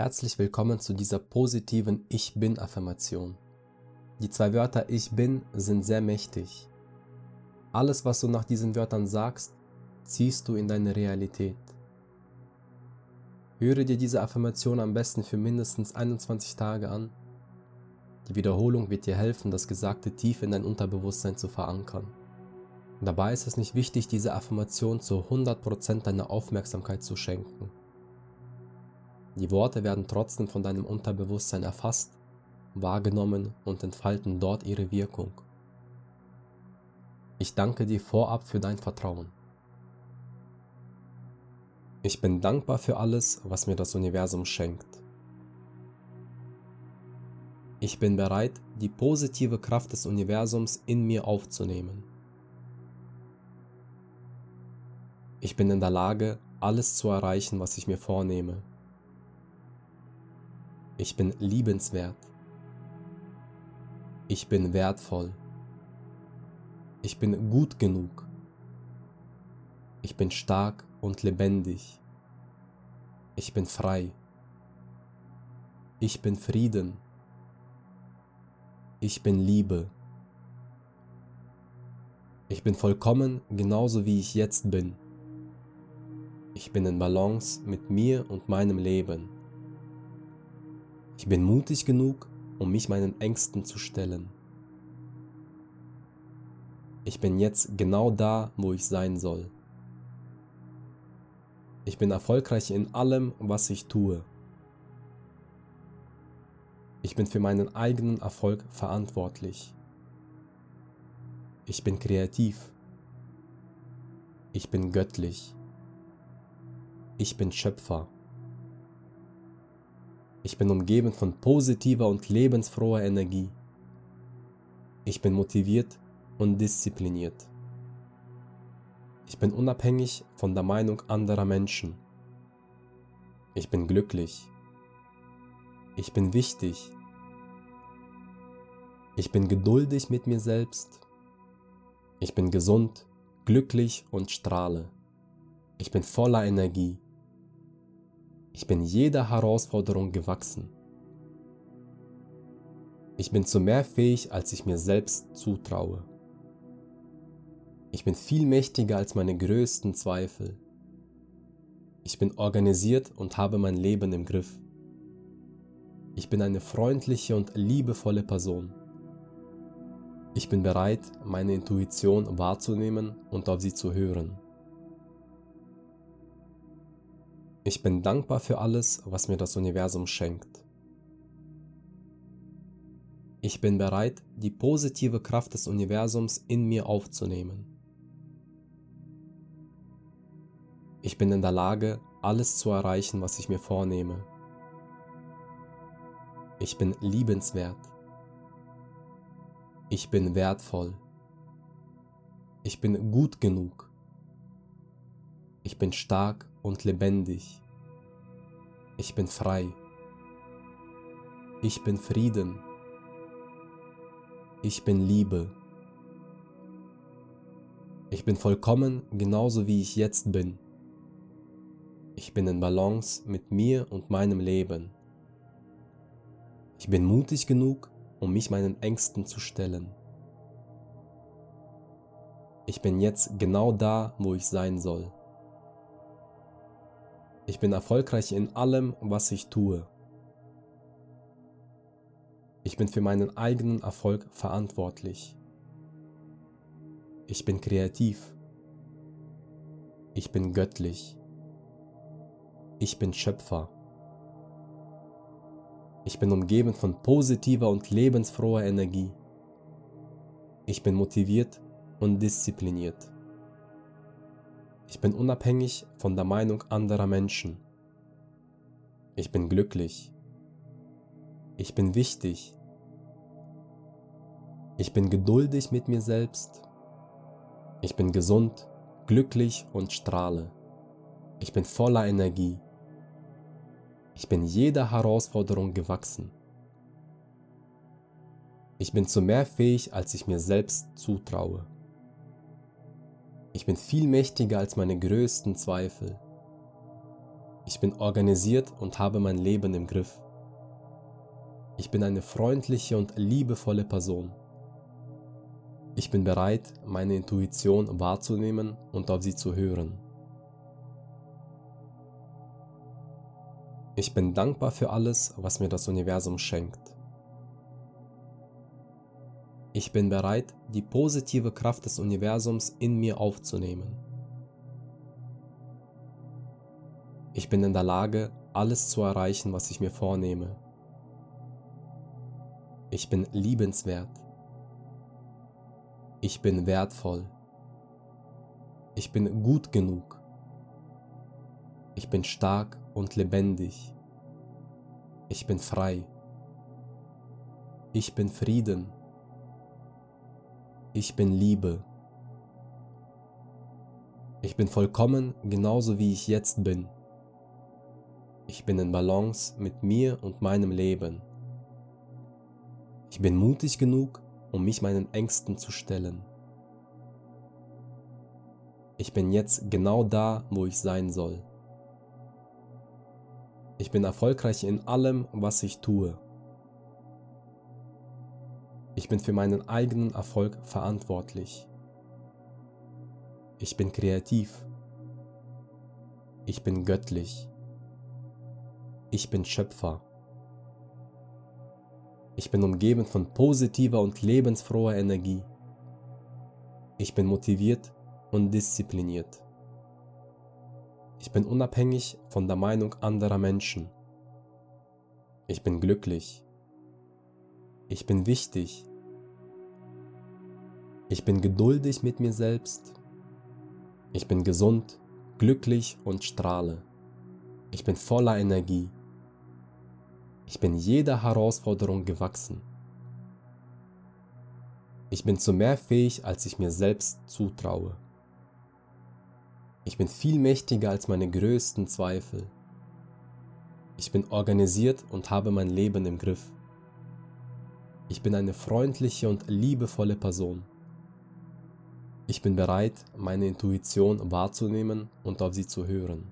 Herzlich willkommen zu dieser positiven Ich bin-Affirmation. Die zwei Wörter Ich bin sind sehr mächtig. Alles, was du nach diesen Wörtern sagst, ziehst du in deine Realität. Höre dir diese Affirmation am besten für mindestens 21 Tage an. Die Wiederholung wird dir helfen, das Gesagte tief in dein Unterbewusstsein zu verankern. Dabei ist es nicht wichtig, diese Affirmation zu 100% deiner Aufmerksamkeit zu schenken. Die Worte werden trotzdem von deinem Unterbewusstsein erfasst, wahrgenommen und entfalten dort ihre Wirkung. Ich danke dir vorab für dein Vertrauen. Ich bin dankbar für alles, was mir das Universum schenkt. Ich bin bereit, die positive Kraft des Universums in mir aufzunehmen. Ich bin in der Lage, alles zu erreichen, was ich mir vornehme. Ich bin liebenswert. Ich bin wertvoll. Ich bin gut genug. Ich bin stark und lebendig. Ich bin frei. Ich bin Frieden. Ich bin Liebe. Ich bin vollkommen genauso wie ich jetzt bin. Ich bin in Balance mit mir und meinem Leben. Ich bin mutig genug, um mich meinen Ängsten zu stellen. Ich bin jetzt genau da, wo ich sein soll. Ich bin erfolgreich in allem, was ich tue. Ich bin für meinen eigenen Erfolg verantwortlich. Ich bin kreativ. Ich bin göttlich. Ich bin Schöpfer. Ich bin umgeben von positiver und lebensfroher Energie. Ich bin motiviert und diszipliniert. Ich bin unabhängig von der Meinung anderer Menschen. Ich bin glücklich. Ich bin wichtig. Ich bin geduldig mit mir selbst. Ich bin gesund, glücklich und strahle. Ich bin voller Energie. Ich bin jeder Herausforderung gewachsen. Ich bin zu mehr fähig, als ich mir selbst zutraue. Ich bin viel mächtiger als meine größten Zweifel. Ich bin organisiert und habe mein Leben im Griff. Ich bin eine freundliche und liebevolle Person. Ich bin bereit, meine Intuition wahrzunehmen und auf sie zu hören. Ich bin dankbar für alles, was mir das Universum schenkt. Ich bin bereit, die positive Kraft des Universums in mir aufzunehmen. Ich bin in der Lage, alles zu erreichen, was ich mir vornehme. Ich bin liebenswert. Ich bin wertvoll. Ich bin gut genug. Ich bin stark und lebendig. Ich bin frei. Ich bin Frieden. Ich bin Liebe. Ich bin vollkommen genauso wie ich jetzt bin. Ich bin in Balance mit mir und meinem Leben. Ich bin mutig genug, um mich meinen Ängsten zu stellen. Ich bin jetzt genau da, wo ich sein soll. Ich bin erfolgreich in allem, was ich tue. Ich bin für meinen eigenen Erfolg verantwortlich. Ich bin kreativ. Ich bin göttlich. Ich bin Schöpfer. Ich bin umgeben von positiver und lebensfroher Energie. Ich bin motiviert und diszipliniert. Ich bin unabhängig von der Meinung anderer Menschen. Ich bin glücklich. Ich bin wichtig. Ich bin geduldig mit mir selbst. Ich bin gesund, glücklich und strahle. Ich bin voller Energie. Ich bin jeder Herausforderung gewachsen. Ich bin zu mehr fähig, als ich mir selbst zutraue. Ich bin viel mächtiger als meine größten Zweifel. Ich bin organisiert und habe mein Leben im Griff. Ich bin eine freundliche und liebevolle Person. Ich bin bereit, meine Intuition wahrzunehmen und auf sie zu hören. Ich bin dankbar für alles, was mir das Universum schenkt. Ich bin bereit, die positive Kraft des Universums in mir aufzunehmen. Ich bin in der Lage, alles zu erreichen, was ich mir vornehme. Ich bin liebenswert. Ich bin wertvoll. Ich bin gut genug. Ich bin stark und lebendig. Ich bin frei. Ich bin Frieden. Ich bin Liebe. Ich bin vollkommen genauso wie ich jetzt bin. Ich bin in Balance mit mir und meinem Leben. Ich bin mutig genug, um mich meinen Ängsten zu stellen. Ich bin jetzt genau da, wo ich sein soll. Ich bin erfolgreich in allem, was ich tue. Ich bin für meinen eigenen Erfolg verantwortlich. Ich bin kreativ. Ich bin göttlich. Ich bin Schöpfer. Ich bin umgeben von positiver und lebensfroher Energie. Ich bin motiviert und diszipliniert. Ich bin unabhängig von der Meinung anderer Menschen. Ich bin glücklich. Ich bin wichtig. Ich bin geduldig mit mir selbst. Ich bin gesund, glücklich und strahle. Ich bin voller Energie. Ich bin jeder Herausforderung gewachsen. Ich bin zu mehr fähig, als ich mir selbst zutraue. Ich bin viel mächtiger als meine größten Zweifel. Ich bin organisiert und habe mein Leben im Griff. Ich bin eine freundliche und liebevolle Person. Ich bin bereit, meine Intuition wahrzunehmen und auf sie zu hören.